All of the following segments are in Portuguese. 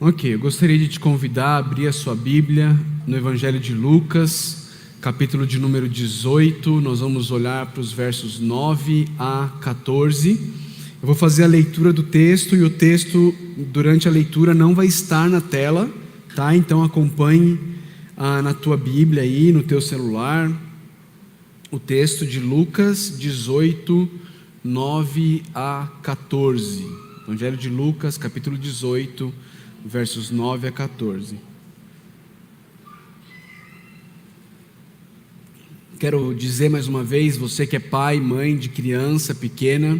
Ok, eu gostaria de te convidar a abrir a sua Bíblia no Evangelho de Lucas, capítulo de número 18. Nós vamos olhar para os versos 9 a 14. Eu vou fazer a leitura do texto e o texto, durante a leitura, não vai estar na tela, tá? Então acompanhe ah, na tua Bíblia aí, no teu celular, o texto de Lucas 18, 9 a 14. Evangelho de Lucas, capítulo 18, versos 9 a 14. Quero dizer mais uma vez, você que é pai, mãe de criança pequena,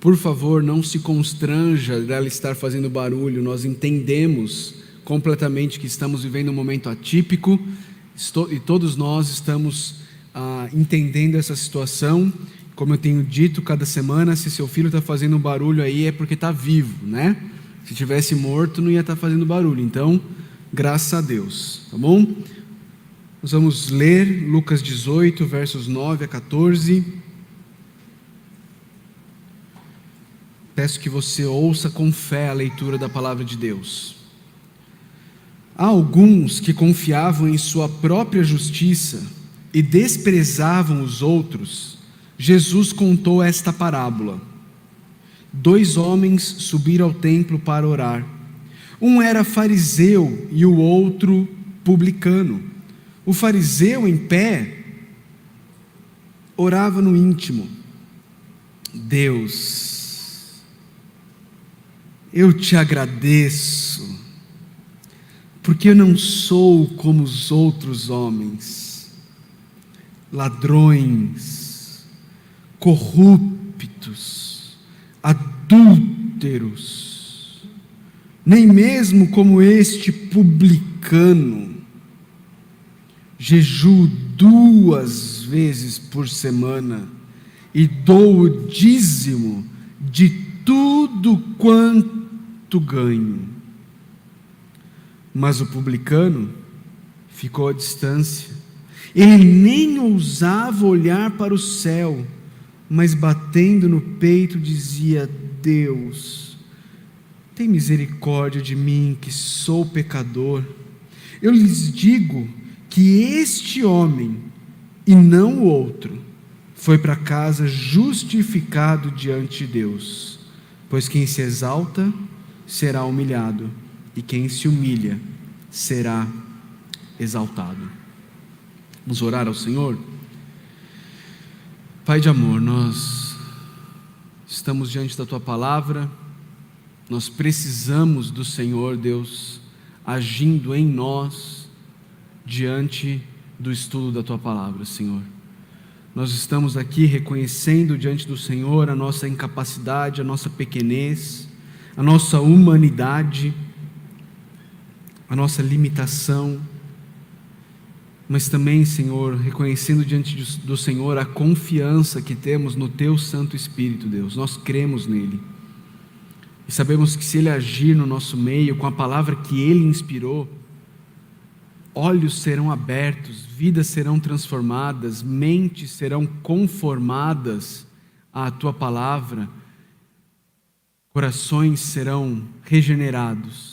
por favor, não se constranja dela estar fazendo barulho. Nós entendemos completamente que estamos vivendo um momento atípico e todos nós estamos ah, entendendo essa situação. Como eu tenho dito cada semana, se seu filho está fazendo barulho aí é porque está vivo, né? Se tivesse morto, não ia estar fazendo barulho. Então, graças a Deus, tá bom? Nós vamos ler Lucas 18, versos 9 a 14. Peço que você ouça com fé a leitura da palavra de Deus. Há alguns que confiavam em sua própria justiça e desprezavam os outros. Jesus contou esta parábola dois homens subiram ao templo para orar. Um era fariseu e o outro publicano. O fariseu, em pé, orava no íntimo: Deus, eu te agradeço, porque eu não sou como os outros homens, ladrões, corruptos, adúlteros, nem mesmo como este publicano. Jejuo duas vezes por semana e dou o dízimo de tudo quanto ganho. Mas o publicano ficou à distância. Ele nem ousava olhar para o céu mas batendo no peito dizia: Deus, tem misericórdia de mim, que sou pecador. Eu lhes digo que este homem, e não o outro, foi para casa justificado diante de Deus, pois quem se exalta será humilhado, e quem se humilha será exaltado. Vamos orar ao Senhor? Pai de amor, nós estamos diante da tua palavra, nós precisamos do Senhor, Deus, agindo em nós diante do estudo da tua palavra, Senhor. Nós estamos aqui reconhecendo diante do Senhor a nossa incapacidade, a nossa pequenez, a nossa humanidade, a nossa limitação mas também, Senhor, reconhecendo diante do Senhor a confiança que temos no Teu Santo Espírito, Deus, nós cremos nele. E sabemos que se Ele agir no nosso meio, com a palavra que Ele inspirou, olhos serão abertos, vidas serão transformadas, mentes serão conformadas à Tua palavra, corações serão regenerados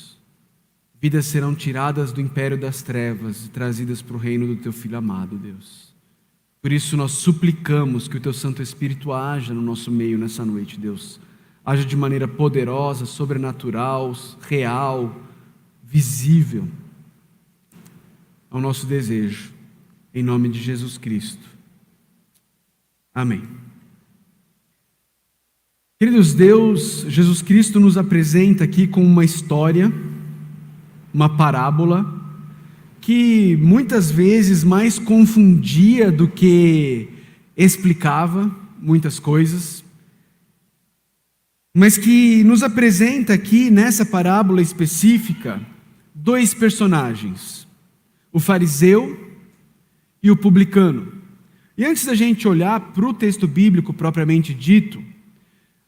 Vidas serão tiradas do império das trevas e trazidas para o reino do teu filho amado, Deus. Por isso nós suplicamos que o teu Santo Espírito haja no nosso meio nessa noite, Deus. Haja de maneira poderosa, sobrenatural, real, visível. Ao nosso desejo, em nome de Jesus Cristo. Amém. Queridos, Deus, Jesus Cristo nos apresenta aqui com uma história uma parábola que muitas vezes mais confundia do que explicava muitas coisas, mas que nos apresenta aqui nessa parábola específica dois personagens, o fariseu e o publicano. E antes da gente olhar para o texto bíblico propriamente dito,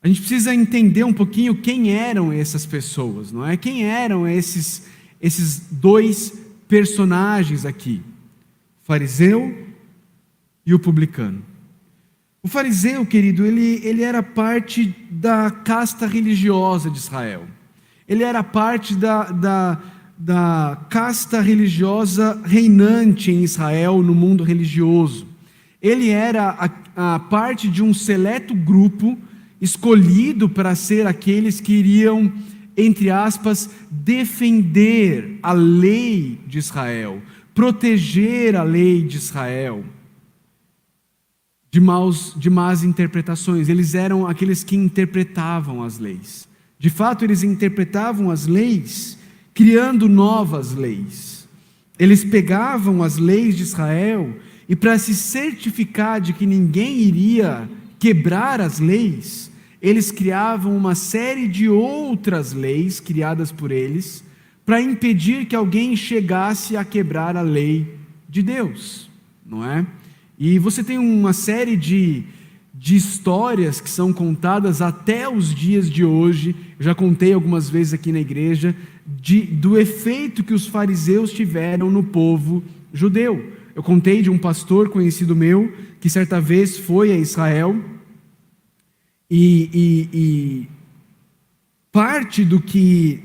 a gente precisa entender um pouquinho quem eram essas pessoas, não é? Quem eram esses esses dois personagens aqui, fariseu e o publicano. O fariseu, querido, ele, ele era parte da casta religiosa de Israel. ele era parte da, da, da casta religiosa reinante em Israel, no mundo religioso. Ele era a, a parte de um seleto grupo escolhido para ser aqueles que iriam, entre aspas, defender a lei de Israel, proteger a lei de Israel de, maus, de más interpretações. Eles eram aqueles que interpretavam as leis. De fato, eles interpretavam as leis, criando novas leis. Eles pegavam as leis de Israel e, para se certificar de que ninguém iria quebrar as leis, eles criavam uma série de outras leis criadas por eles para impedir que alguém chegasse a quebrar a lei de Deus, não é? E você tem uma série de, de histórias que são contadas até os dias de hoje, eu já contei algumas vezes aqui na igreja, de, do efeito que os fariseus tiveram no povo judeu. Eu contei de um pastor conhecido meu que certa vez foi a Israel e, e, e parte do que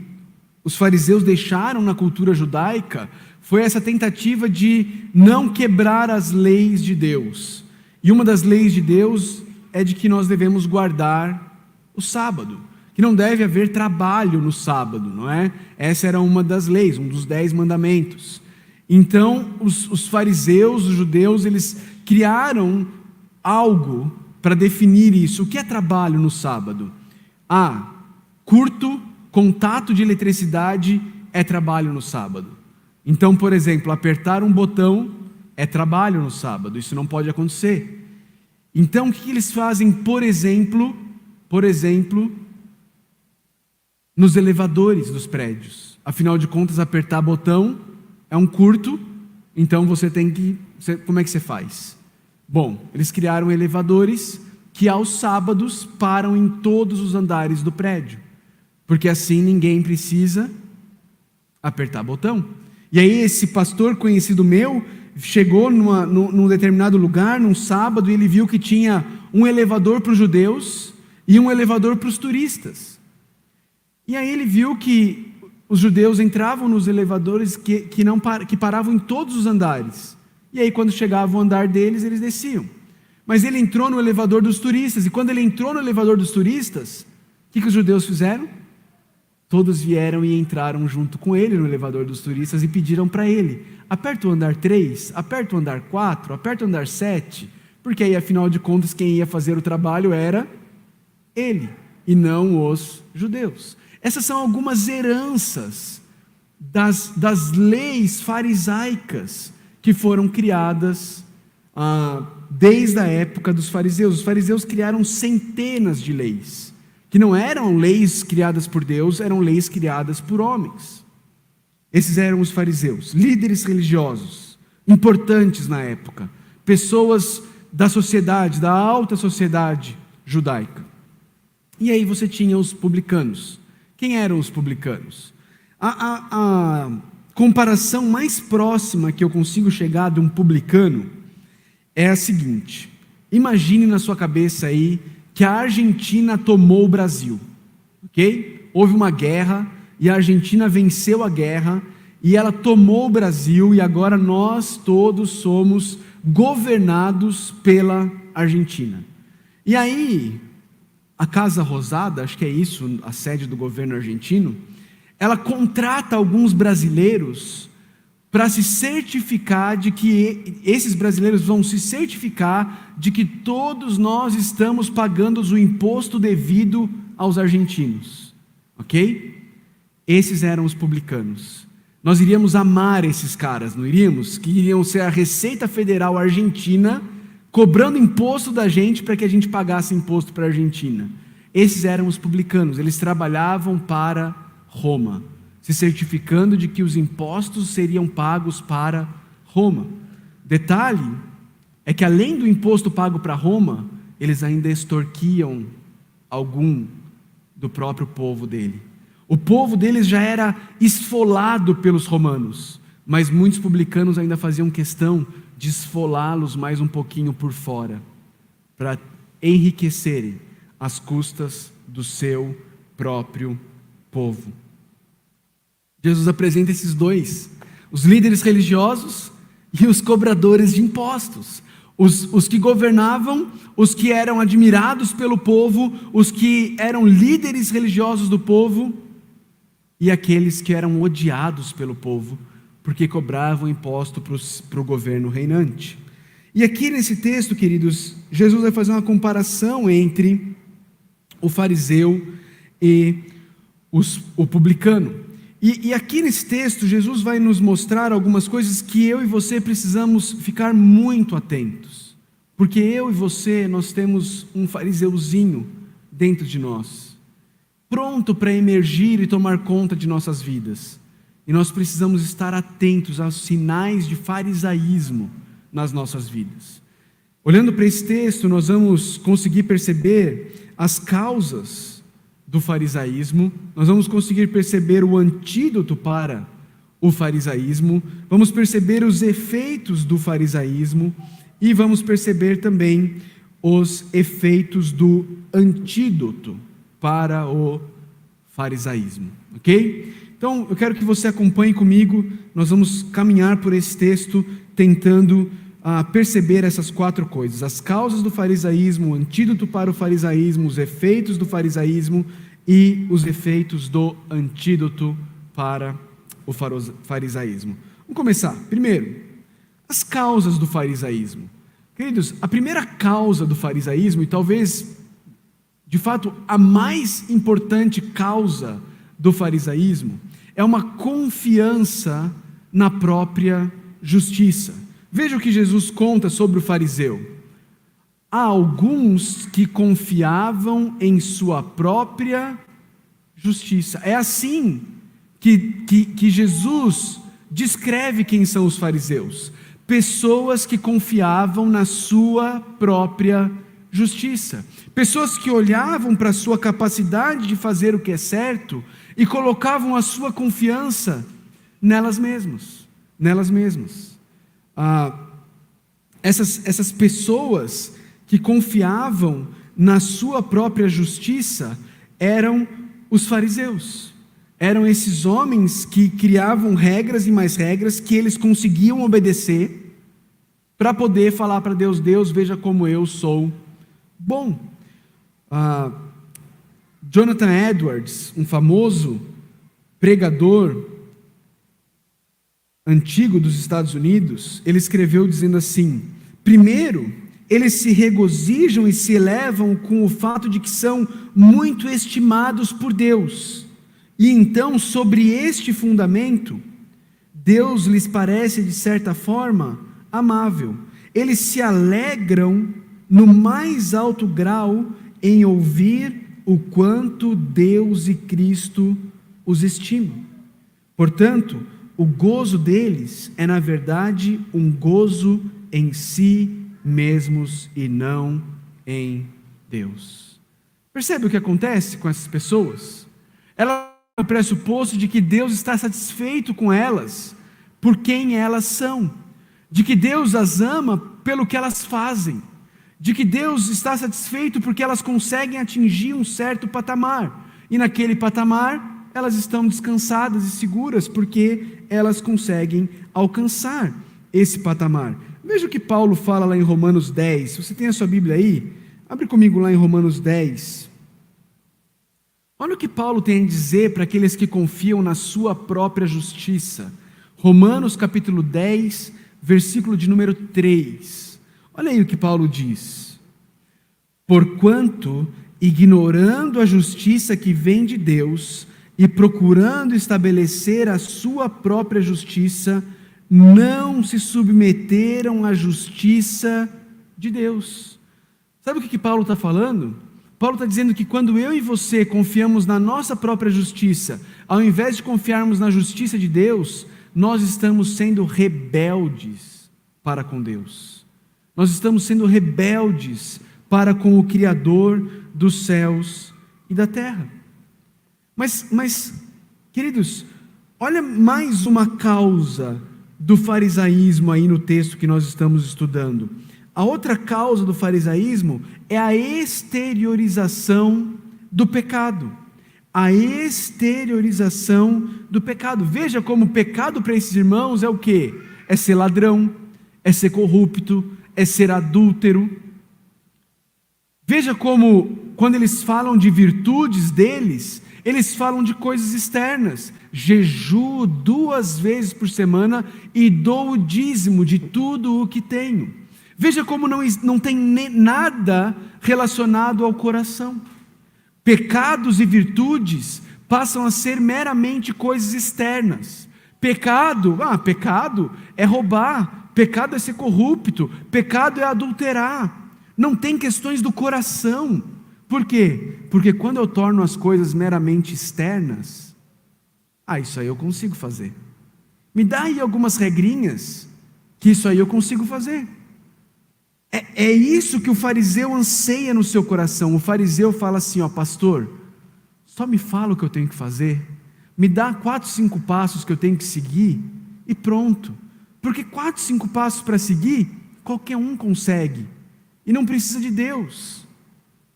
os fariseus deixaram na cultura judaica foi essa tentativa de não quebrar as leis de Deus. E uma das leis de Deus é de que nós devemos guardar o sábado, que não deve haver trabalho no sábado, não é? Essa era uma das leis, um dos dez mandamentos. Então, os, os fariseus, os judeus, eles criaram algo para definir isso. O que é trabalho no sábado? Ah, curto contato de eletricidade é trabalho no sábado. Então, por exemplo, apertar um botão é trabalho no sábado, isso não pode acontecer. Então, o que eles fazem, por exemplo, por exemplo, nos elevadores dos prédios? Afinal de contas, apertar botão é um curto, então você tem que. Como é que você faz? Bom, eles criaram elevadores que aos sábados param em todos os andares do prédio, porque assim ninguém precisa apertar botão. E aí esse pastor conhecido meu chegou numa, num, num determinado lugar, num sábado, e ele viu que tinha um elevador para os judeus e um elevador para os turistas. E aí ele viu que os judeus entravam nos elevadores que, que, não, que paravam em todos os andares. E aí, quando chegava o andar deles, eles desciam. Mas ele entrou no elevador dos turistas, e quando ele entrou no elevador dos turistas, o que, que os judeus fizeram? Todos vieram e entraram junto com ele no elevador dos turistas e pediram para ele: aperta o andar 3, aperta o andar 4, aperta o andar 7, porque aí, afinal de contas, quem ia fazer o trabalho era ele e não os judeus. Essas são algumas heranças das, das leis farisaicas que foram criadas ah, desde a época dos fariseus. Os fariseus criaram centenas de leis que não eram leis criadas por Deus, eram leis criadas por homens. Esses eram os fariseus, líderes religiosos, importantes na época, pessoas da sociedade, da alta sociedade judaica. E aí você tinha os publicanos. Quem eram os publicanos? A, a, a comparação mais próxima que eu consigo chegar de um publicano é a seguinte: imagine na sua cabeça aí que a Argentina tomou o Brasil, ok? Houve uma guerra e a Argentina venceu a guerra e ela tomou o Brasil e agora nós todos somos governados pela Argentina. E aí, a Casa Rosada, acho que é isso, a sede do governo argentino, ela contrata alguns brasileiros para se certificar de que esses brasileiros vão se certificar de que todos nós estamos pagando o imposto devido aos argentinos. Ok? Esses eram os publicanos. Nós iríamos amar esses caras, não iríamos? Que iriam ser a Receita Federal Argentina cobrando imposto da gente para que a gente pagasse imposto para a Argentina. Esses eram os publicanos, eles trabalhavam para Roma se certificando de que os impostos seriam pagos para Roma. Detalhe é que além do imposto pago para Roma, eles ainda extorquiam algum do próprio povo dele. O povo deles já era esfolado pelos romanos, mas muitos publicanos ainda faziam questão de esfolá-los mais um pouquinho por fora, para enriquecerem as custas do seu próprio povo. Jesus apresenta esses dois: os líderes religiosos e os cobradores de impostos. Os, os que governavam, os que eram admirados pelo povo, os que eram líderes religiosos do povo e aqueles que eram odiados pelo povo, porque cobravam imposto para o governo reinante. E aqui nesse texto, queridos, Jesus vai fazer uma comparação entre o fariseu e os, o publicano. E, e, aqui nesse texto, Jesus vai nos mostrar algumas coisas que eu e você precisamos ficar muito atentos. Porque eu e você, nós temos um fariseuzinho dentro de nós, pronto para emergir e tomar conta de nossas vidas. E nós precisamos estar atentos aos sinais de farisaísmo nas nossas vidas. Olhando para esse texto, nós vamos conseguir perceber as causas do farisaísmo, nós vamos conseguir perceber o antídoto para o farisaísmo, vamos perceber os efeitos do farisaísmo e vamos perceber também os efeitos do antídoto para o farisaísmo, ok? Então eu quero que você acompanhe comigo, nós vamos caminhar por esse texto tentando a perceber essas quatro coisas: as causas do farisaísmo, o antídoto para o farisaísmo, os efeitos do farisaísmo e os efeitos do antídoto para o farisaísmo. Vamos começar. Primeiro, as causas do farisaísmo. Queridos, a primeira causa do farisaísmo, e talvez de fato a mais importante causa do farisaísmo, é uma confiança na própria justiça. Veja o que Jesus conta sobre o fariseu. Há alguns que confiavam em sua própria justiça. É assim que, que, que Jesus descreve quem são os fariseus: pessoas que confiavam na sua própria justiça, pessoas que olhavam para a sua capacidade de fazer o que é certo e colocavam a sua confiança nelas mesmas, nelas mesmas. Ah, essas, essas pessoas que confiavam na sua própria justiça eram os fariseus. Eram esses homens que criavam regras e mais regras que eles conseguiam obedecer para poder falar para Deus: Deus, veja como eu sou bom. Ah, Jonathan Edwards, um famoso pregador antigo dos Estados Unidos, ele escreveu dizendo assim: primeiro, eles se regozijam e se elevam com o fato de que são muito estimados por Deus. E então, sobre este fundamento, Deus lhes parece, de certa forma, amável. Eles se alegram no mais alto grau em ouvir o quanto Deus e Cristo os estimam. Portanto, o gozo deles é, na verdade, um gozo em si mesmos e não em Deus. Percebe o que acontece com essas pessoas? Elas têm o pressuposto de que Deus está satisfeito com elas por quem elas são, de que Deus as ama pelo que elas fazem, de que Deus está satisfeito porque elas conseguem atingir um certo patamar, e naquele patamar elas estão descansadas e seguras porque elas conseguem alcançar esse patamar. Veja o que Paulo fala lá em Romanos 10. Se você tem a sua Bíblia aí, abre comigo lá em Romanos 10. Olha o que Paulo tem a dizer para aqueles que confiam na sua própria justiça. Romanos capítulo 10, versículo de número 3. Olha aí o que Paulo diz. Porquanto, ignorando a justiça que vem de Deus, e procurando estabelecer a sua própria justiça, não se submeteram à justiça de Deus. Sabe o que, que Paulo está falando? Paulo está dizendo que quando eu e você confiamos na nossa própria justiça, ao invés de confiarmos na justiça de Deus, nós estamos sendo rebeldes para com Deus. Nós estamos sendo rebeldes para com o Criador dos céus e da terra. Mas, mas, queridos, olha mais uma causa do farisaísmo aí no texto que nós estamos estudando. A outra causa do farisaísmo é a exteriorização do pecado. a exteriorização do pecado. Veja como o pecado para esses irmãos é o que? É ser ladrão, é ser corrupto, é ser adúltero. Veja como, quando eles falam de virtudes deles, eles falam de coisas externas. Jejuo duas vezes por semana e dou o dízimo de tudo o que tenho. Veja como não, não tem nada relacionado ao coração. Pecados e virtudes passam a ser meramente coisas externas. Pecado, ah, pecado é roubar, pecado é ser corrupto, pecado é adulterar. Não tem questões do coração. Por quê? Porque quando eu torno as coisas meramente externas, ah, isso aí eu consigo fazer. Me dá aí algumas regrinhas que isso aí eu consigo fazer. É, é isso que o fariseu anseia no seu coração. O fariseu fala assim: ó, pastor, só me fala o que eu tenho que fazer, me dá quatro, cinco passos que eu tenho que seguir e pronto. Porque quatro, cinco passos para seguir, qualquer um consegue. E não precisa de Deus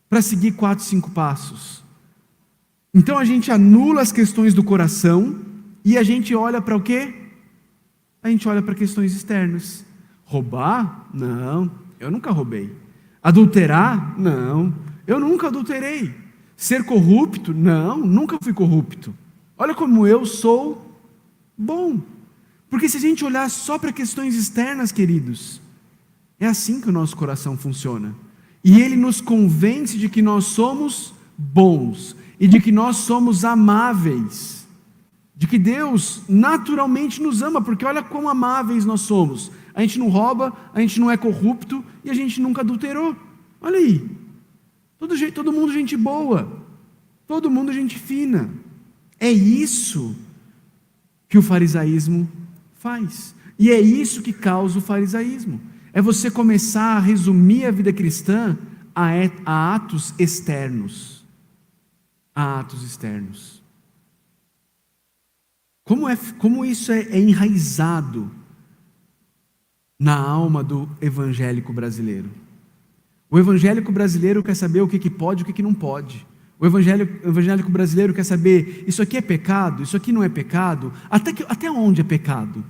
para seguir quatro, cinco passos. Então a gente anula as questões do coração e a gente olha para o quê? A gente olha para questões externas. Roubar? Não. Eu nunca roubei. Adulterar? Não, eu nunca adulterei. Ser corrupto? Não, nunca fui corrupto. Olha como eu sou bom. Porque se a gente olhar só para questões externas, queridos, é assim que o nosso coração funciona. E ele nos convence de que nós somos bons e de que nós somos amáveis. De que Deus naturalmente nos ama, porque olha quão amáveis nós somos a gente não rouba, a gente não é corrupto e a gente nunca adulterou. Olha aí. Todo, jeito, todo mundo gente boa. Todo mundo gente fina. É isso que o farisaísmo faz. E é isso que causa o farisaísmo. É você começar a resumir a vida cristã a, a atos externos. A atos externos. Como, é, como isso é, é enraizado na alma do evangélico brasileiro. O evangélico brasileiro quer saber o que, que pode e o que, que não pode. O evangélico, evangélico brasileiro quer saber: isso aqui é pecado, isso aqui não é pecado, até, que, até onde é pecado?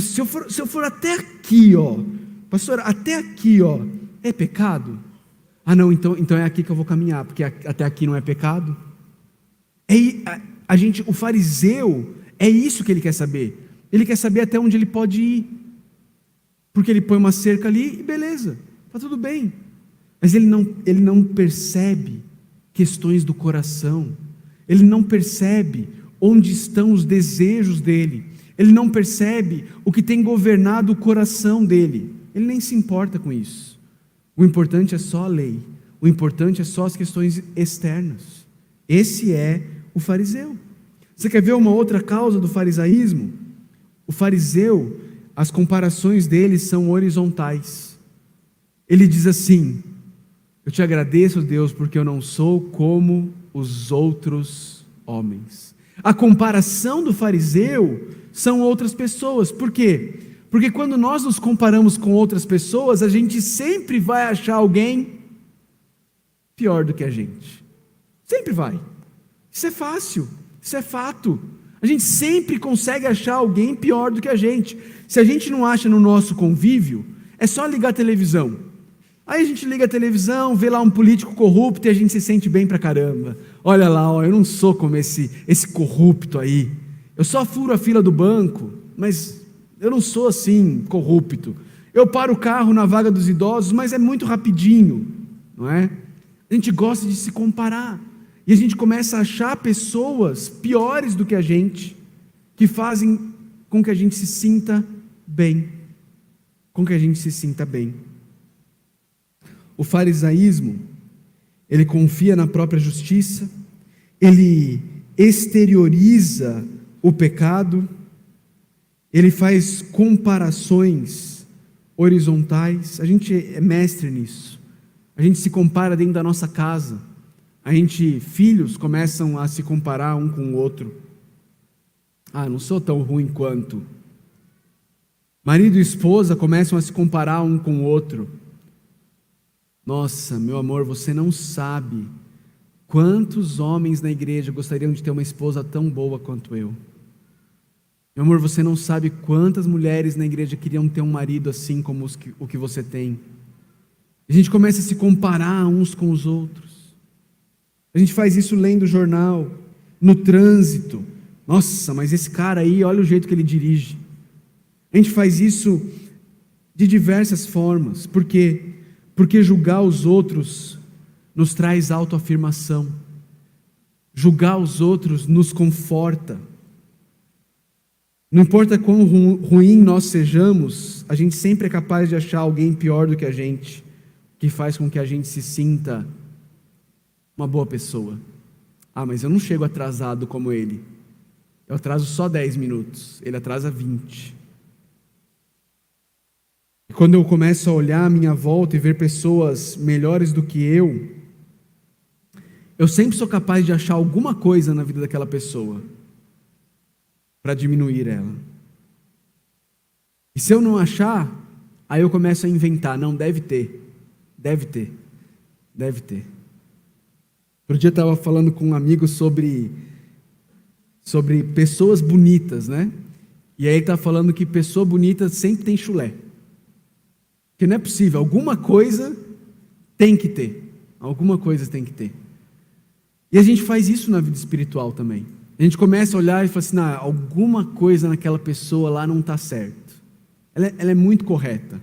Se eu, for, se eu for até aqui, ó, pastor, até aqui, ó, é pecado? Ah, não, então, então é aqui que eu vou caminhar, porque até aqui não é pecado. É, a, a gente, o fariseu, é isso que ele quer saber. Ele quer saber até onde ele pode ir. Porque ele põe uma cerca ali e beleza, está tudo bem. Mas ele não, ele não percebe questões do coração, ele não percebe onde estão os desejos dele, ele não percebe o que tem governado o coração dele, ele nem se importa com isso. O importante é só a lei, o importante é só as questões externas. Esse é o fariseu. Você quer ver uma outra causa do farisaísmo? O fariseu as comparações dele são horizontais. Ele diz assim: Eu te agradeço, Deus, porque eu não sou como os outros homens. A comparação do fariseu são outras pessoas. Por quê? Porque quando nós nos comparamos com outras pessoas, a gente sempre vai achar alguém pior do que a gente. Sempre vai. Isso é fácil, isso é fato. A gente sempre consegue achar alguém pior do que a gente. Se a gente não acha no nosso convívio, é só ligar a televisão. Aí a gente liga a televisão, vê lá um político corrupto e a gente se sente bem pra caramba. Olha lá, ó, eu não sou como esse, esse corrupto aí. Eu só furo a fila do banco, mas eu não sou assim, corrupto. Eu paro o carro na vaga dos idosos, mas é muito rapidinho, não é? A gente gosta de se comparar. E a gente começa a achar pessoas piores do que a gente, que fazem com que a gente se sinta bem, com que a gente se sinta bem. O farisaísmo, ele confia na própria justiça, ele exterioriza o pecado, ele faz comparações horizontais. A gente é mestre nisso. A gente se compara dentro da nossa casa. A gente, filhos, começam a se comparar um com o outro. Ah, não sou tão ruim quanto. Marido e esposa começam a se comparar um com o outro. Nossa, meu amor, você não sabe Quantos homens na igreja gostariam de ter uma esposa tão boa quanto eu? Meu amor, você não sabe quantas mulheres na igreja queriam ter um marido assim como que, o que você tem. A gente começa a se comparar uns com os outros. A gente faz isso lendo jornal, no trânsito. Nossa, mas esse cara aí, olha o jeito que ele dirige. A gente faz isso de diversas formas. Por quê? Porque julgar os outros nos traz autoafirmação. Julgar os outros nos conforta. Não importa quão ruim nós sejamos, a gente sempre é capaz de achar alguém pior do que a gente, que faz com que a gente se sinta uma boa pessoa. Ah, mas eu não chego atrasado como ele. Eu atraso só 10 minutos, ele atrasa 20. E quando eu começo a olhar à minha volta e ver pessoas melhores do que eu, eu sempre sou capaz de achar alguma coisa na vida daquela pessoa para diminuir ela. E se eu não achar, aí eu começo a inventar. Não, deve ter, deve ter, deve ter. Outro dia eu estava falando com um amigo sobre, sobre pessoas bonitas, né? E aí ele está falando que pessoa bonita sempre tem chulé. Que não é possível, alguma coisa tem que ter. Alguma coisa tem que ter. E a gente faz isso na vida espiritual também. A gente começa a olhar e fala assim: nah, alguma coisa naquela pessoa lá não está certo. Ela, é, ela é muito correta.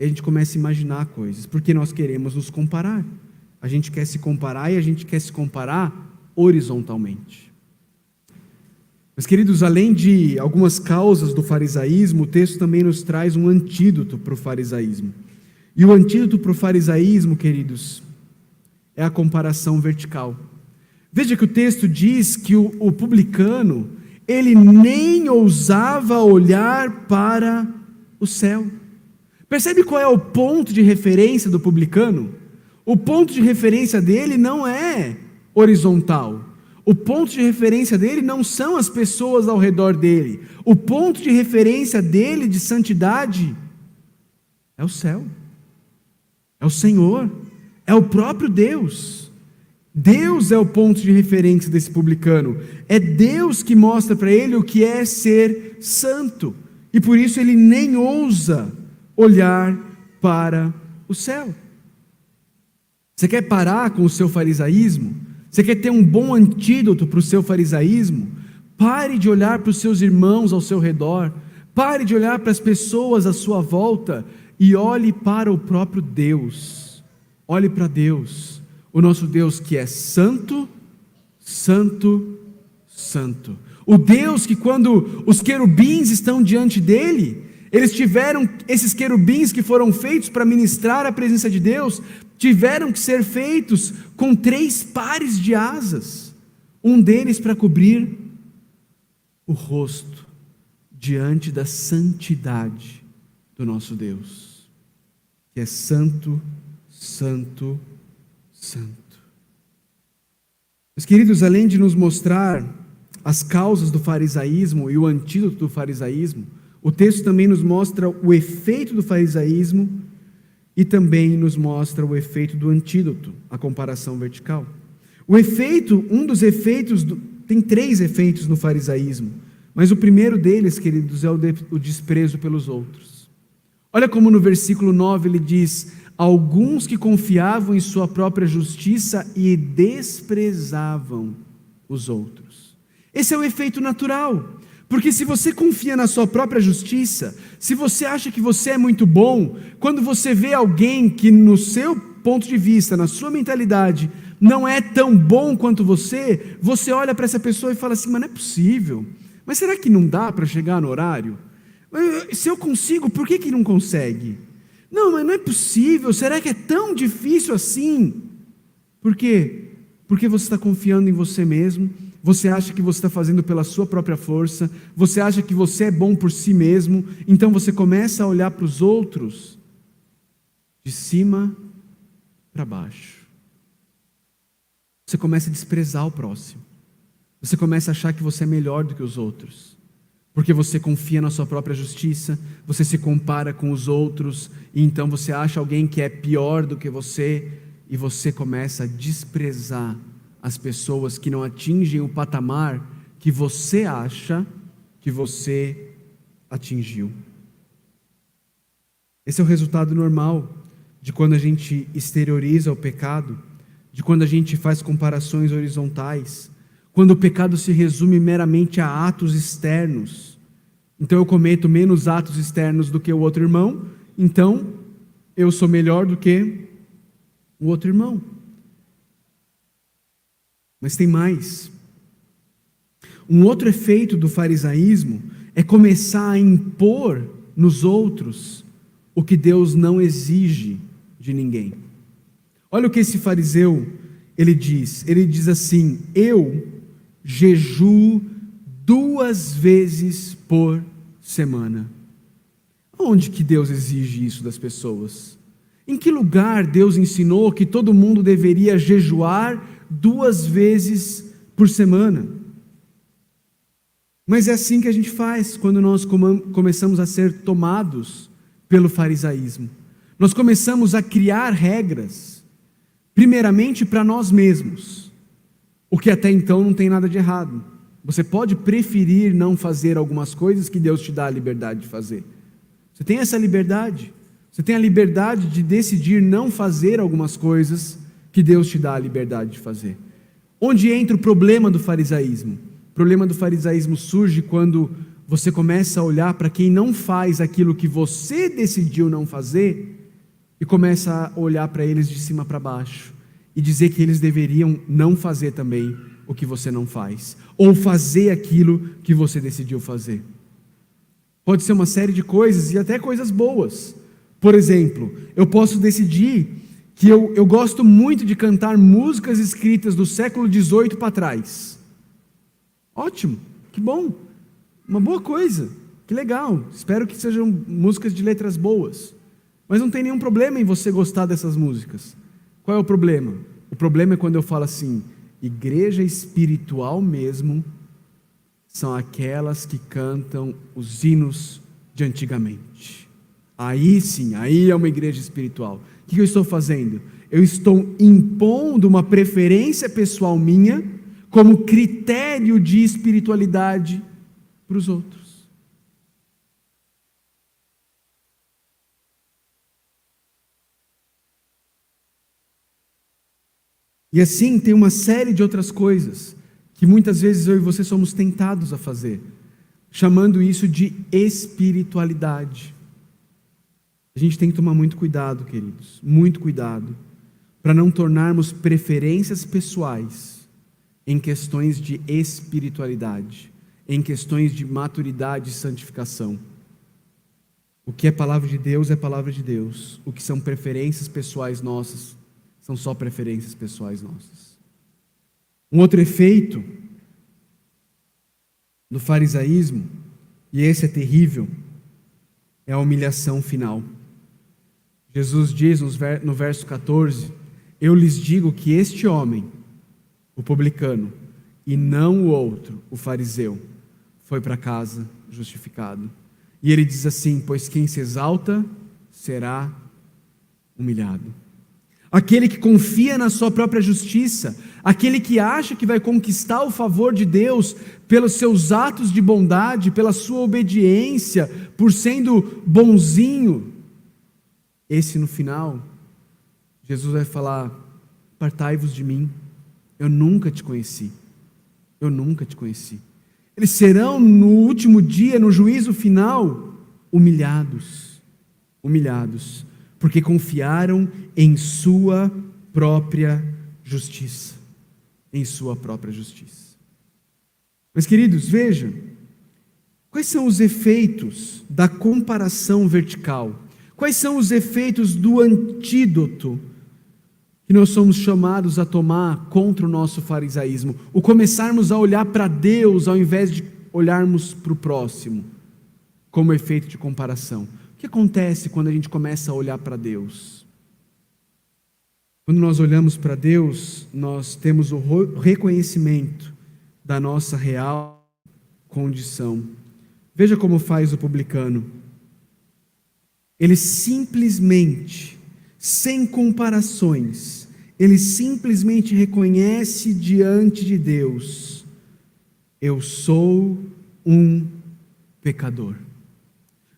E a gente começa a imaginar coisas, porque nós queremos nos comparar. A gente quer se comparar e a gente quer se comparar horizontalmente. Mas, queridos, além de algumas causas do farisaísmo, o texto também nos traz um antídoto para o farisaísmo. E o antídoto para o farisaísmo, queridos, é a comparação vertical. Veja que o texto diz que o, o publicano, ele nem ousava olhar para o céu. Percebe qual é o ponto de referência do publicano? O ponto de referência dele não é horizontal. O ponto de referência dele não são as pessoas ao redor dele. O ponto de referência dele de santidade é o céu, é o Senhor, é o próprio Deus. Deus é o ponto de referência desse publicano. É Deus que mostra para ele o que é ser santo. E por isso ele nem ousa olhar para o céu. Você quer parar com o seu farisaísmo? Você quer ter um bom antídoto para o seu farisaísmo? Pare de olhar para os seus irmãos ao seu redor. Pare de olhar para as pessoas à sua volta e olhe para o próprio Deus. Olhe para Deus o nosso Deus que é santo, santo, santo. O Deus que, quando os querubins estão diante dele, eles tiveram, esses querubins que foram feitos para ministrar a presença de Deus, tiveram que ser feitos com três pares de asas, um deles para cobrir o rosto diante da santidade do nosso Deus, que é santo, santo, Santo. Meus queridos, além de nos mostrar as causas do farisaísmo e o antídoto do farisaísmo, o texto também nos mostra o efeito do farisaísmo e também nos mostra o efeito do antídoto, a comparação vertical. O efeito, um dos efeitos, do, tem três efeitos no farisaísmo, mas o primeiro deles, queridos, é o, de, o desprezo pelos outros. Olha como no versículo 9 ele diz: alguns que confiavam em sua própria justiça e desprezavam os outros. Esse é o efeito natural. Porque se você confia na sua própria justiça, se você acha que você é muito bom, quando você vê alguém que no seu ponto de vista, na sua mentalidade, não é tão bom quanto você, você olha para essa pessoa e fala assim: mas não é possível. Mas será que não dá para chegar no horário? Se eu consigo, por que, que não consegue? Não, mas não é possível. Será que é tão difícil assim? Por quê? Porque você está confiando em você mesmo, você acha que você está fazendo pela sua própria força, você acha que você é bom por si mesmo, então você começa a olhar para os outros de cima para baixo. Você começa a desprezar o próximo. Você começa a achar que você é melhor do que os outros porque você confia na sua própria justiça, você se compara com os outros, e então você acha alguém que é pior do que você, e você começa a desprezar as pessoas que não atingem o patamar que você acha que você atingiu. Esse é o resultado normal de quando a gente exterioriza o pecado, de quando a gente faz comparações horizontais, quando o pecado se resume meramente a atos externos. Então eu cometo menos atos externos do que o outro irmão, então eu sou melhor do que o outro irmão. Mas tem mais. Um outro efeito do farisaísmo é começar a impor nos outros o que Deus não exige de ninguém. Olha o que esse fariseu ele diz. Ele diz assim: Eu jejuo duas vezes por semana. Onde que Deus exige isso das pessoas? Em que lugar Deus ensinou que todo mundo deveria jejuar duas vezes por semana? Mas é assim que a gente faz quando nós começamos a ser tomados pelo farisaísmo. Nós começamos a criar regras, primeiramente para nós mesmos, o que até então não tem nada de errado. Você pode preferir não fazer algumas coisas que Deus te dá a liberdade de fazer. Você tem essa liberdade. Você tem a liberdade de decidir não fazer algumas coisas que Deus te dá a liberdade de fazer. Onde entra o problema do farisaísmo? O problema do farisaísmo surge quando você começa a olhar para quem não faz aquilo que você decidiu não fazer e começa a olhar para eles de cima para baixo e dizer que eles deveriam não fazer também o que você não faz, ou fazer aquilo que você decidiu fazer. Pode ser uma série de coisas e até coisas boas. Por exemplo, eu posso decidir que eu, eu gosto muito de cantar músicas escritas do século XVIII para trás. Ótimo, que bom. Uma boa coisa, que legal. Espero que sejam músicas de letras boas. Mas não tem nenhum problema em você gostar dessas músicas. Qual é o problema? O problema é quando eu falo assim: igreja espiritual mesmo são aquelas que cantam os hinos de antigamente. Aí sim, aí é uma igreja espiritual. O que eu estou fazendo? Eu estou impondo uma preferência pessoal minha como critério de espiritualidade para os outros. E assim tem uma série de outras coisas que muitas vezes eu e você somos tentados a fazer, chamando isso de espiritualidade. A gente tem que tomar muito cuidado, queridos, muito cuidado, para não tornarmos preferências pessoais em questões de espiritualidade em questões de maturidade e santificação. O que é palavra de Deus é palavra de Deus. O que são preferências pessoais nossas são só preferências pessoais nossas. Um outro efeito do farisaísmo, e esse é terrível, é a humilhação final. Jesus diz no verso 14: Eu lhes digo que este homem, o publicano, e não o outro, o fariseu, foi para casa justificado. E ele diz assim: Pois quem se exalta será humilhado. Aquele que confia na sua própria justiça, aquele que acha que vai conquistar o favor de Deus pelos seus atos de bondade, pela sua obediência, por sendo bonzinho, esse no final, Jesus vai falar: Partai-vos de mim, eu nunca te conheci, eu nunca te conheci. Eles serão no último dia, no juízo final, humilhados. Humilhados, porque confiaram em sua própria justiça. Em sua própria justiça. Mas, queridos, vejam, quais são os efeitos da comparação vertical? Quais são os efeitos do antídoto que nós somos chamados a tomar contra o nosso farisaísmo, o começarmos a olhar para Deus ao invés de olharmos para o próximo, como efeito de comparação. O que acontece quando a gente começa a olhar para Deus? Quando nós olhamos para Deus, nós temos o reconhecimento da nossa real condição. Veja como faz o publicano. Ele simplesmente sem comparações, ele simplesmente reconhece diante de Deus: eu sou um pecador.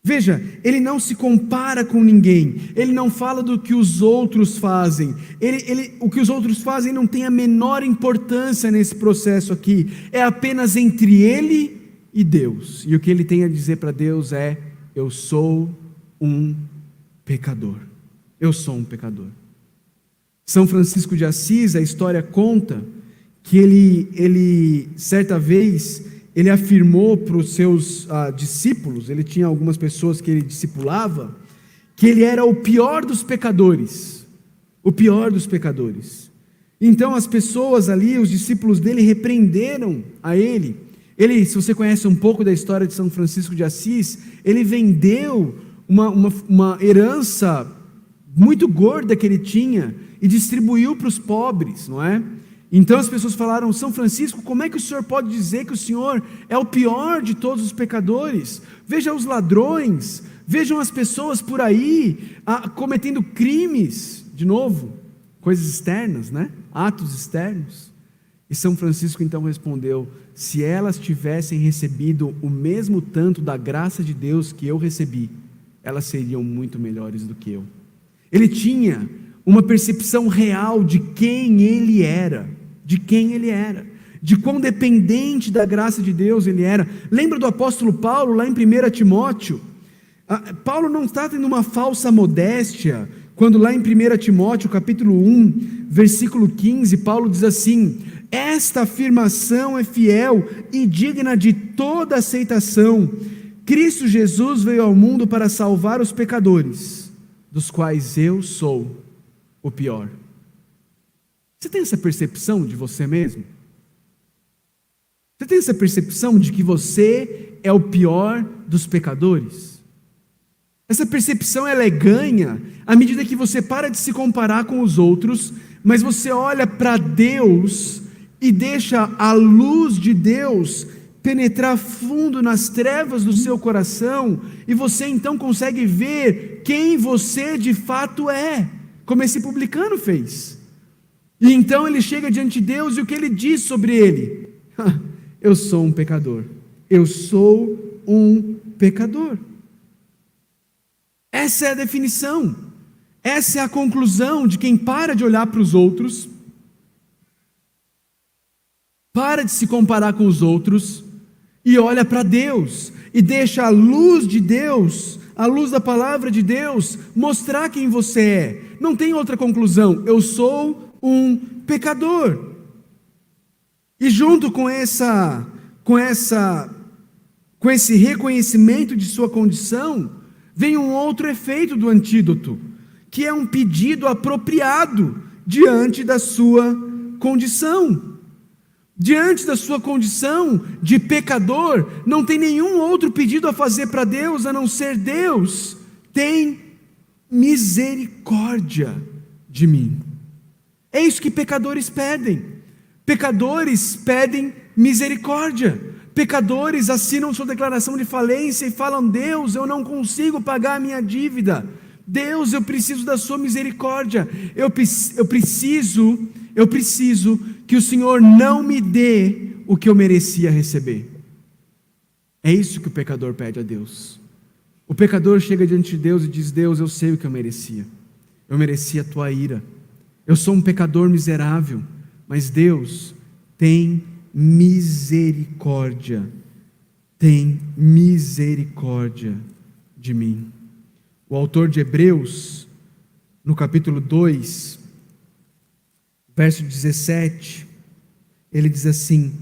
Veja, ele não se compara com ninguém, ele não fala do que os outros fazem, ele, ele, o que os outros fazem não tem a menor importância nesse processo aqui, é apenas entre ele e Deus, e o que ele tem a dizer para Deus é: Eu sou um pecador, eu sou um pecador. São Francisco de Assis, a história conta que ele, ele certa vez, ele afirmou para os seus ah, discípulos, ele tinha algumas pessoas que ele discipulava, que ele era o pior dos pecadores. O pior dos pecadores. Então as pessoas ali, os discípulos dele, repreenderam a ele. Ele, se você conhece um pouco da história de São Francisco de Assis, ele vendeu uma, uma, uma herança muito gorda que ele tinha e distribuiu para os pobres, não é? Então as pessoas falaram: São Francisco, como é que o senhor pode dizer que o senhor é o pior de todos os pecadores? Veja os ladrões, vejam as pessoas por aí ah, cometendo crimes, de novo, coisas externas, né? Atos externos. E São Francisco então respondeu: se elas tivessem recebido o mesmo tanto da graça de Deus que eu recebi, elas seriam muito melhores do que eu. Ele tinha uma percepção real de quem ele era de quem ele era, de quão dependente da graça de Deus ele era. Lembra do apóstolo Paulo lá em 1 Timóteo? Ah, Paulo não está tendo uma falsa modéstia, quando lá em 1 Timóteo, capítulo 1, versículo 15, Paulo diz assim: Esta afirmação é fiel e digna de toda aceitação. Cristo Jesus veio ao mundo para salvar os pecadores, dos quais eu sou o pior. Você tem essa percepção de você mesmo? Você tem essa percepção de que você é o pior dos pecadores? Essa percepção ela é ganha à medida que você para de se comparar com os outros, mas você olha para Deus e deixa a luz de Deus penetrar fundo nas trevas do seu coração, e você então consegue ver quem você de fato é, como esse publicano fez. E então ele chega diante de Deus e o que ele diz sobre ele? Eu sou um pecador. Eu sou um pecador. Essa é a definição. Essa é a conclusão de quem para de olhar para os outros, para de se comparar com os outros e olha para Deus e deixa a luz de Deus, a luz da palavra de Deus, mostrar quem você é. Não tem outra conclusão. Eu sou um pecador. E junto com essa com essa com esse reconhecimento de sua condição, vem um outro efeito do antídoto, que é um pedido apropriado diante da sua condição. Diante da sua condição de pecador, não tem nenhum outro pedido a fazer para Deus a não ser Deus, tem misericórdia de mim. É isso que pecadores pedem. Pecadores pedem misericórdia. Pecadores assinam sua declaração de falência e falam: Deus, eu não consigo pagar a minha dívida. Deus, eu preciso da sua misericórdia. Eu, eu preciso, eu preciso que o Senhor não me dê o que eu merecia receber. É isso que o pecador pede a Deus. O pecador chega diante de Deus e diz: Deus, eu sei o que eu merecia. Eu merecia a tua ira. Eu sou um pecador miserável, mas Deus tem misericórdia, tem misericórdia de mim. O autor de Hebreus, no capítulo 2, verso 17, ele diz assim: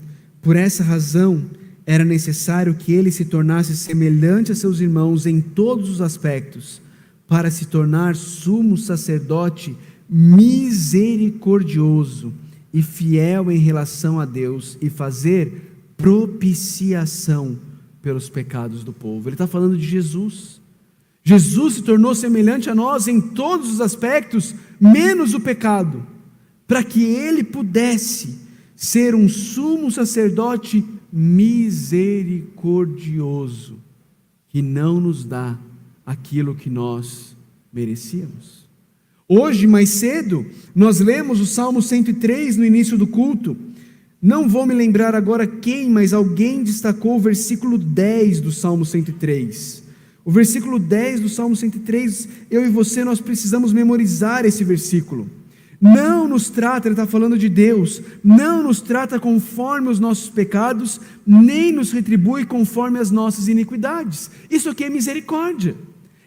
Por essa razão era necessário que ele se tornasse semelhante a seus irmãos em todos os aspectos, para se tornar sumo sacerdote misericordioso e fiel em relação a Deus e fazer propiciação pelos pecados do povo. Ele está falando de Jesus. Jesus se tornou semelhante a nós em todos os aspectos, menos o pecado, para que ele pudesse ser um sumo sacerdote misericordioso, que não nos dá aquilo que nós merecíamos. Hoje, mais cedo, nós lemos o Salmo 103 no início do culto. Não vou me lembrar agora quem, mas alguém destacou o versículo 10 do Salmo 103. O versículo 10 do Salmo 103, eu e você, nós precisamos memorizar esse versículo. Não nos trata, ele está falando de Deus, não nos trata conforme os nossos pecados, nem nos retribui conforme as nossas iniquidades. Isso aqui é misericórdia.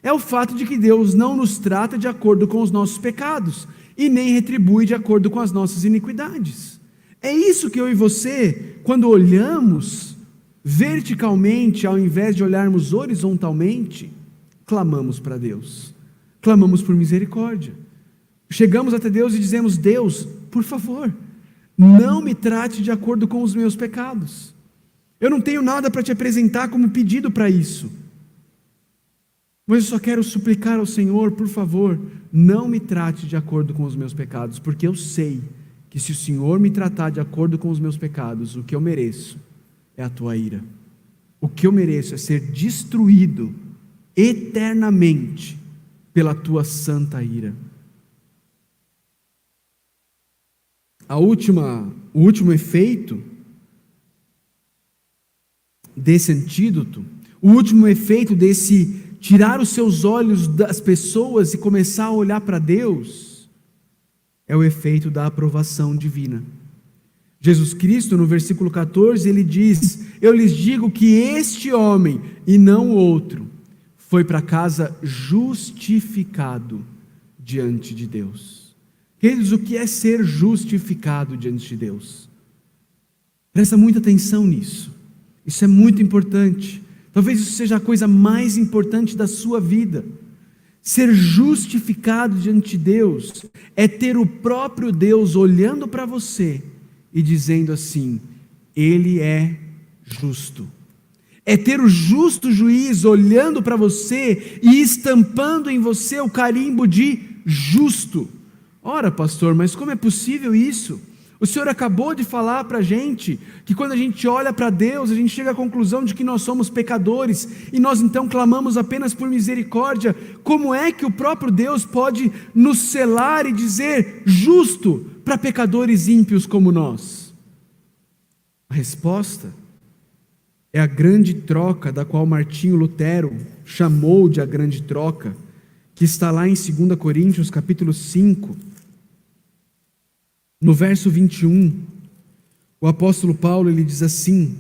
É o fato de que Deus não nos trata de acordo com os nossos pecados e nem retribui de acordo com as nossas iniquidades. É isso que eu e você, quando olhamos verticalmente, ao invés de olharmos horizontalmente, clamamos para Deus, clamamos por misericórdia. Chegamos até Deus e dizemos: Deus, por favor, não me trate de acordo com os meus pecados. Eu não tenho nada para te apresentar como pedido para isso. Mas eu só quero suplicar ao Senhor, por favor, não me trate de acordo com os meus pecados, porque eu sei que se o Senhor me tratar de acordo com os meus pecados, o que eu mereço é a tua ira. O que eu mereço é ser destruído eternamente pela tua santa ira. A última, o último efeito desse antídoto, o último efeito desse tirar os seus olhos das pessoas e começar a olhar para Deus, é o efeito da aprovação divina. Jesus Cristo, no versículo 14, ele diz: Eu lhes digo que este homem, e não o outro, foi para casa justificado diante de Deus. Queridos, o que é ser justificado diante de Deus? Presta muita atenção nisso. Isso é muito importante. Talvez isso seja a coisa mais importante da sua vida. Ser justificado diante de Deus é ter o próprio Deus olhando para você e dizendo assim: Ele é justo. É ter o justo juiz olhando para você e estampando em você o carimbo de justo. Ora, pastor, mas como é possível isso? O Senhor acabou de falar para a gente que quando a gente olha para Deus, a gente chega à conclusão de que nós somos pecadores e nós então clamamos apenas por misericórdia. Como é que o próprio Deus pode nos selar e dizer justo para pecadores ímpios como nós? A resposta é a grande troca da qual Martinho Lutero chamou de a grande troca, que está lá em 2 Coríntios capítulo 5 no verso 21, o apóstolo Paulo ele diz assim,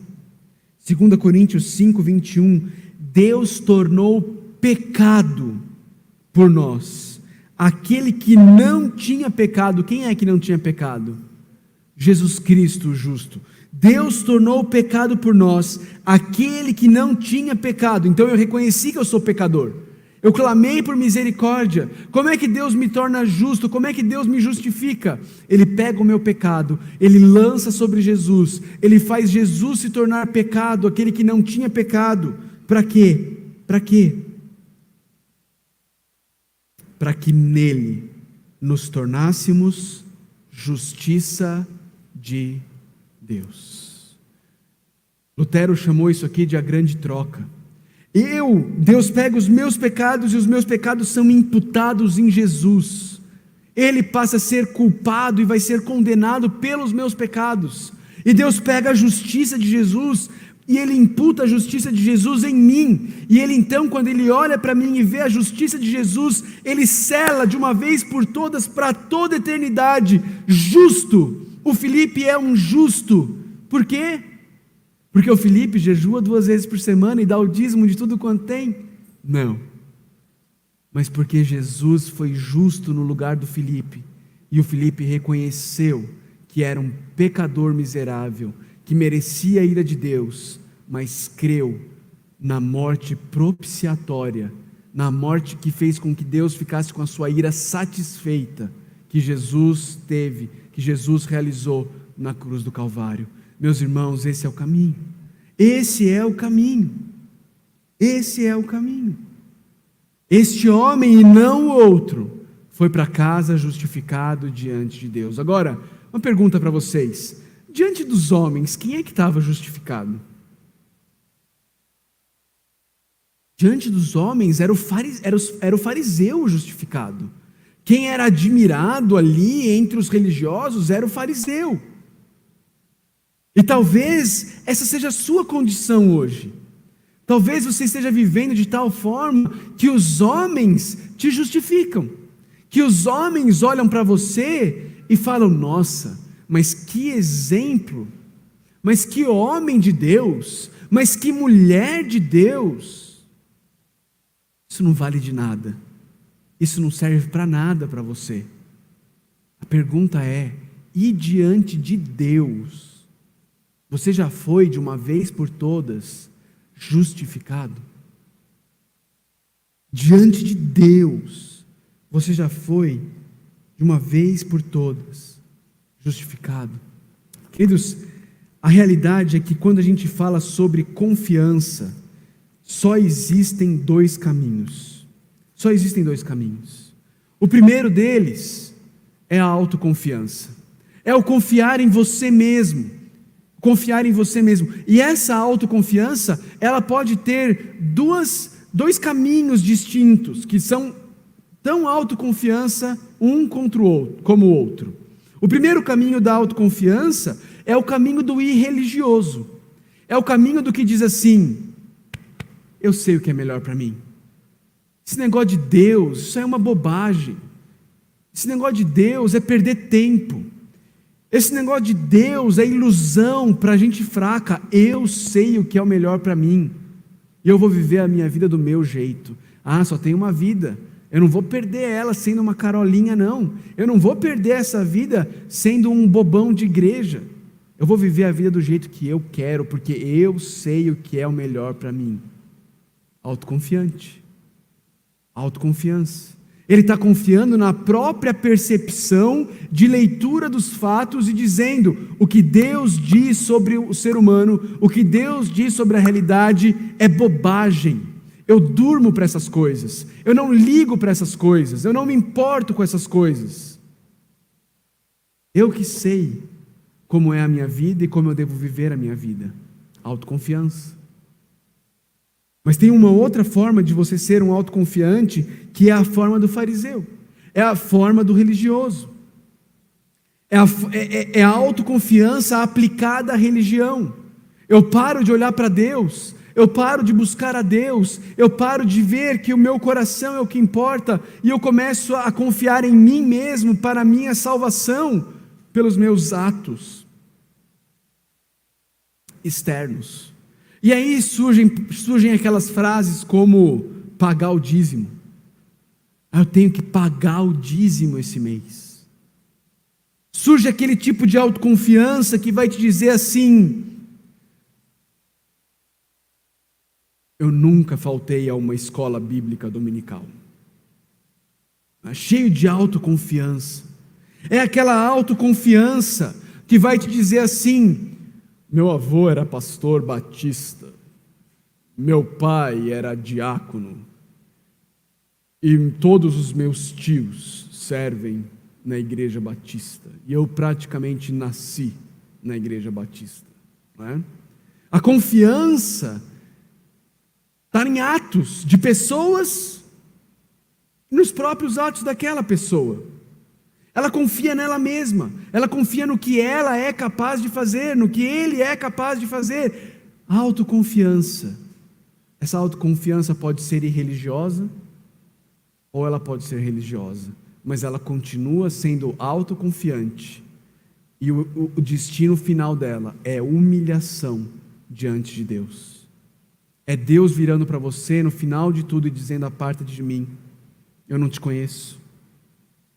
2 Coríntios 5, 21, Deus tornou pecado por nós, aquele que não tinha pecado, quem é que não tinha pecado? Jesus Cristo, o justo. Deus tornou pecado por nós, aquele que não tinha pecado. Então eu reconheci que eu sou pecador. Eu clamei por misericórdia. Como é que Deus me torna justo? Como é que Deus me justifica? Ele pega o meu pecado, ele lança sobre Jesus, ele faz Jesus se tornar pecado, aquele que não tinha pecado. Para quê? Para quê? Para que nele nos tornássemos justiça de Deus. Lutero chamou isso aqui de a grande troca. Eu, Deus pega os meus pecados e os meus pecados são imputados em Jesus. Ele passa a ser culpado e vai ser condenado pelos meus pecados. E Deus pega a justiça de Jesus e ele imputa a justiça de Jesus em mim. E ele então, quando ele olha para mim e vê a justiça de Jesus, ele cela de uma vez por todas para toda eternidade, justo. O Felipe é um justo. Por quê? Porque o Felipe jejua duas vezes por semana e dá o dízimo de tudo quanto tem? Não. Mas porque Jesus foi justo no lugar do Felipe e o Felipe reconheceu que era um pecador miserável, que merecia a ira de Deus, mas creu na morte propiciatória, na morte que fez com que Deus ficasse com a sua ira satisfeita, que Jesus teve, que Jesus realizou na cruz do Calvário. Meus irmãos, esse é o caminho. Esse é o caminho. Esse é o caminho. Este homem e não o outro foi para casa justificado diante de Deus. Agora, uma pergunta para vocês: diante dos homens, quem é que estava justificado? Diante dos homens era o, fariseu, era o fariseu justificado. Quem era admirado ali entre os religiosos era o fariseu. E talvez essa seja a sua condição hoje. Talvez você esteja vivendo de tal forma que os homens te justificam, que os homens olham para você e falam: nossa, mas que exemplo, mas que homem de Deus, mas que mulher de Deus. Isso não vale de nada, isso não serve para nada para você. A pergunta é: e diante de Deus, você já foi de uma vez por todas justificado? Diante de Deus, você já foi de uma vez por todas justificado. Queridos, a realidade é que quando a gente fala sobre confiança, só existem dois caminhos. Só existem dois caminhos. O primeiro deles é a autoconfiança. É o confiar em você mesmo. Confiar em você mesmo. E essa autoconfiança, ela pode ter duas, dois caminhos distintos, que são tão autoconfiança um contra o outro, como o outro. O primeiro caminho da autoconfiança é o caminho do irreligioso. É o caminho do que diz assim: eu sei o que é melhor para mim. Esse negócio de Deus, isso é uma bobagem. Esse negócio de Deus é perder tempo. Esse negócio de Deus é ilusão para gente fraca. Eu sei o que é o melhor para mim. E eu vou viver a minha vida do meu jeito. Ah, só tem uma vida. Eu não vou perder ela sendo uma carolinha, não. Eu não vou perder essa vida sendo um bobão de igreja. Eu vou viver a vida do jeito que eu quero, porque eu sei o que é o melhor para mim. Autoconfiante. Autoconfiança. Ele está confiando na própria percepção de leitura dos fatos e dizendo o que Deus diz sobre o ser humano, o que Deus diz sobre a realidade é bobagem. Eu durmo para essas coisas, eu não ligo para essas coisas, eu não me importo com essas coisas. Eu que sei como é a minha vida e como eu devo viver a minha vida. Autoconfiança. Mas tem uma outra forma de você ser um autoconfiante, que é a forma do fariseu, é a forma do religioso. É a, é, é, é a autoconfiança aplicada à religião. Eu paro de olhar para Deus, eu paro de buscar a Deus, eu paro de ver que o meu coração é o que importa, e eu começo a confiar em mim mesmo para a minha salvação pelos meus atos externos. E aí surgem, surgem aquelas frases como pagar o dízimo. Ah, eu tenho que pagar o dízimo esse mês. Surge aquele tipo de autoconfiança que vai te dizer assim: Eu nunca faltei a uma escola bíblica dominical. É cheio de autoconfiança. É aquela autoconfiança que vai te dizer assim: meu avô era pastor batista, meu pai era diácono, e todos os meus tios servem na igreja batista, e eu praticamente nasci na igreja batista. É? A confiança está em atos de pessoas, nos próprios atos daquela pessoa. Ela confia nela mesma, ela confia no que ela é capaz de fazer, no que ele é capaz de fazer. Autoconfiança. Essa autoconfiança pode ser irreligiosa ou ela pode ser religiosa, mas ela continua sendo autoconfiante. E o, o, o destino final dela é humilhação diante de Deus. É Deus virando para você no final de tudo e dizendo: Aparta de mim, eu não te conheço.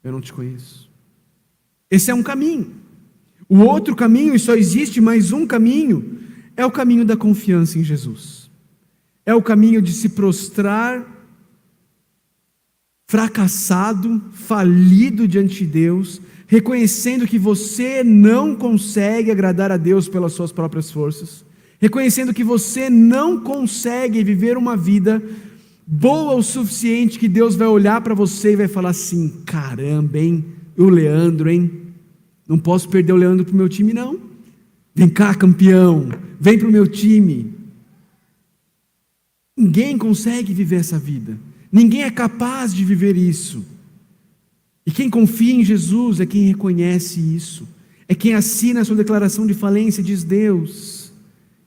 Eu não te conheço. Esse é um caminho. O outro caminho, e só existe mais um caminho, é o caminho da confiança em Jesus. É o caminho de se prostrar fracassado, falido diante de Deus, reconhecendo que você não consegue agradar a Deus pelas suas próprias forças, reconhecendo que você não consegue viver uma vida boa o suficiente que Deus vai olhar para você e vai falar assim: caramba, hein? O Leandro, hein? Não posso perder o Leandro para o meu time, não. Vem cá, campeão, vem para o meu time. Ninguém consegue viver essa vida. Ninguém é capaz de viver isso. E quem confia em Jesus é quem reconhece isso, é quem assina a sua declaração de falência e diz: Deus,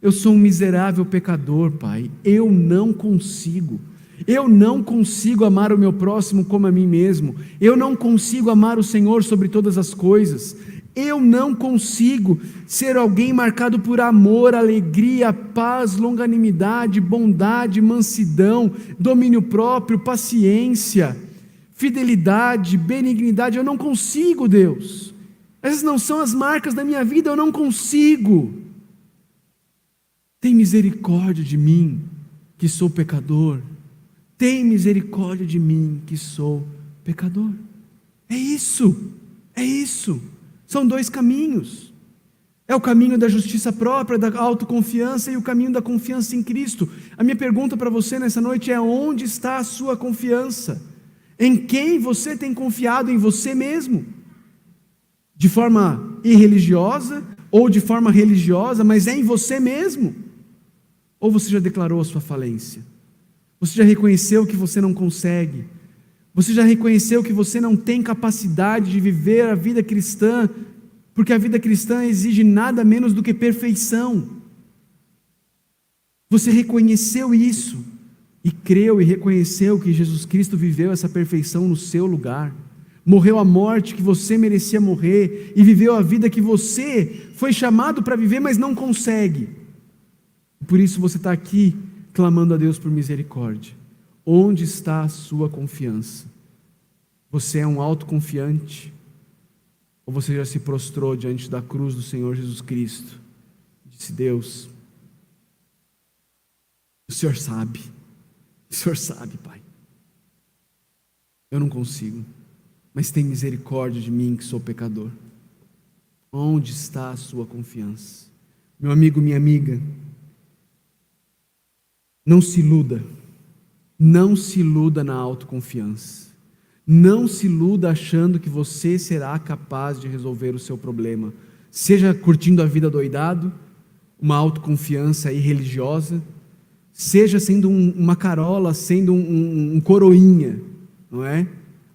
eu sou um miserável pecador, Pai, eu não consigo. Eu não consigo amar o meu próximo como a mim mesmo. Eu não consigo amar o Senhor sobre todas as coisas. Eu não consigo ser alguém marcado por amor, alegria, paz, longanimidade, bondade, mansidão, domínio próprio, paciência, fidelidade, benignidade. Eu não consigo, Deus. Essas não são as marcas da minha vida, eu não consigo. Tem misericórdia de mim, que sou pecador. Tem misericórdia de mim, que sou pecador. É isso, é isso. São dois caminhos. É o caminho da justiça própria, da autoconfiança e o caminho da confiança em Cristo. A minha pergunta para você nessa noite é: onde está a sua confiança? Em quem você tem confiado? Em você mesmo? De forma irreligiosa ou de forma religiosa, mas é em você mesmo? Ou você já declarou a sua falência? Você já reconheceu que você não consegue? Você já reconheceu que você não tem capacidade de viver a vida cristã, porque a vida cristã exige nada menos do que perfeição. Você reconheceu isso e creu e reconheceu que Jesus Cristo viveu essa perfeição no seu lugar. Morreu a morte que você merecia morrer e viveu a vida que você foi chamado para viver, mas não consegue. Por isso você está aqui clamando a Deus por misericórdia. Onde está a sua confiança? Você é um autoconfiante? Ou você já se prostrou diante da cruz do Senhor Jesus Cristo? Disse: Deus, o Senhor sabe, o Senhor sabe, Pai. Eu não consigo, mas tem misericórdia de mim que sou pecador. Onde está a sua confiança? Meu amigo, minha amiga, não se iluda. Não se iluda na autoconfiança. Não se iluda achando que você será capaz de resolver o seu problema. Seja curtindo a vida doidado, uma autoconfiança irreligiosa, seja sendo um, uma carola, sendo um, um, um coroinha, não é?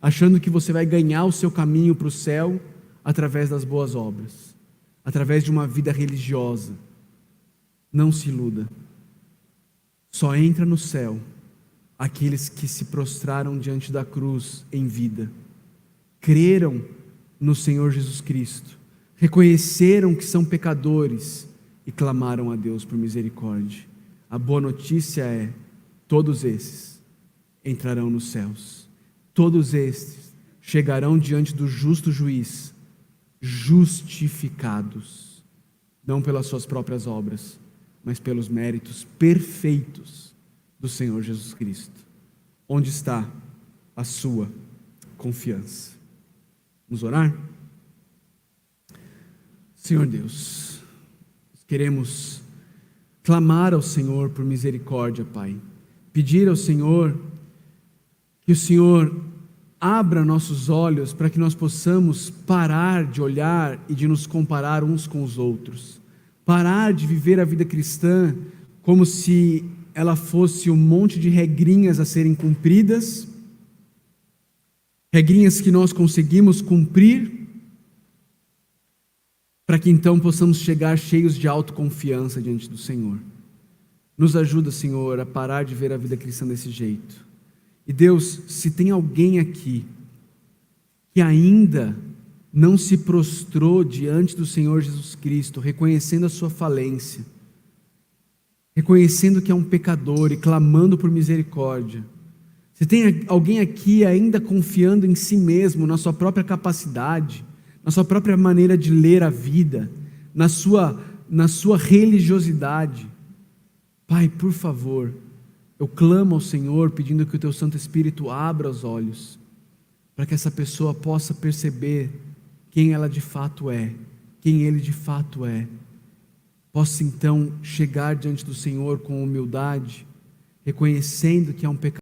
Achando que você vai ganhar o seu caminho para o céu através das boas obras, através de uma vida religiosa. Não se iluda. Só entra no céu aqueles que se prostraram diante da cruz em vida, creram no Senhor Jesus Cristo, reconheceram que são pecadores e clamaram a Deus por misericórdia. A boa notícia é: todos esses entrarão nos céus, todos estes chegarão diante do justo juiz, justificados, não pelas suas próprias obras, mas pelos méritos perfeitos do Senhor Jesus Cristo. Onde está a sua confiança? Vamos orar? Senhor Deus, queremos clamar ao Senhor por misericórdia, Pai. Pedir ao Senhor que o Senhor abra nossos olhos para que nós possamos parar de olhar e de nos comparar uns com os outros. Parar de viver a vida cristã como se ela fosse um monte de regrinhas a serem cumpridas, regrinhas que nós conseguimos cumprir, para que então possamos chegar cheios de autoconfiança diante do Senhor. Nos ajuda, Senhor, a parar de ver a vida cristã desse jeito. E Deus, se tem alguém aqui que ainda não se prostrou diante do Senhor Jesus Cristo, reconhecendo a sua falência, reconhecendo que é um pecador e clamando por misericórdia. Se tem alguém aqui ainda confiando em si mesmo, na sua própria capacidade, na sua própria maneira de ler a vida, na sua, na sua religiosidade, Pai, por favor, eu clamo ao Senhor pedindo que o Teu Santo Espírito abra os olhos, para que essa pessoa possa perceber quem ela de fato é, quem ele de fato é possa então chegar diante do Senhor com humildade, reconhecendo que é um pecado